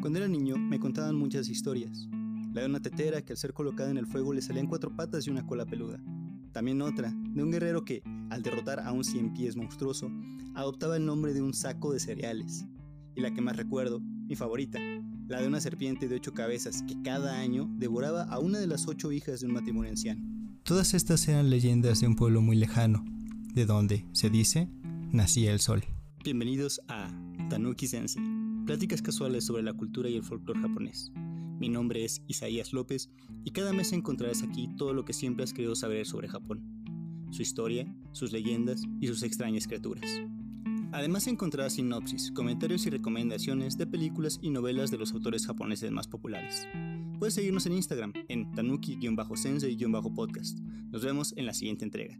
Cuando era niño me contaban muchas historias. La de una tetera que al ser colocada en el fuego le salían cuatro patas y una cola peluda. También otra, de un guerrero que, al derrotar a un cien pies monstruoso, adoptaba el nombre de un saco de cereales. Y la que más recuerdo, mi favorita, la de una serpiente de ocho cabezas que cada año devoraba a una de las ocho hijas de un matrimonio anciano. Todas estas eran leyendas de un pueblo muy lejano, de donde, se dice, nacía el sol. Bienvenidos a Tanuki Sensei, pláticas casuales sobre la cultura y el folclore japonés. Mi nombre es Isaías López y cada mes encontrarás aquí todo lo que siempre has querido saber sobre Japón, su historia, sus leyendas y sus extrañas criaturas. Además encontrarás sinopsis, comentarios y recomendaciones de películas y novelas de los autores japoneses más populares. Puedes seguirnos en Instagram en tanuki-sensei-podcast. Nos vemos en la siguiente entrega.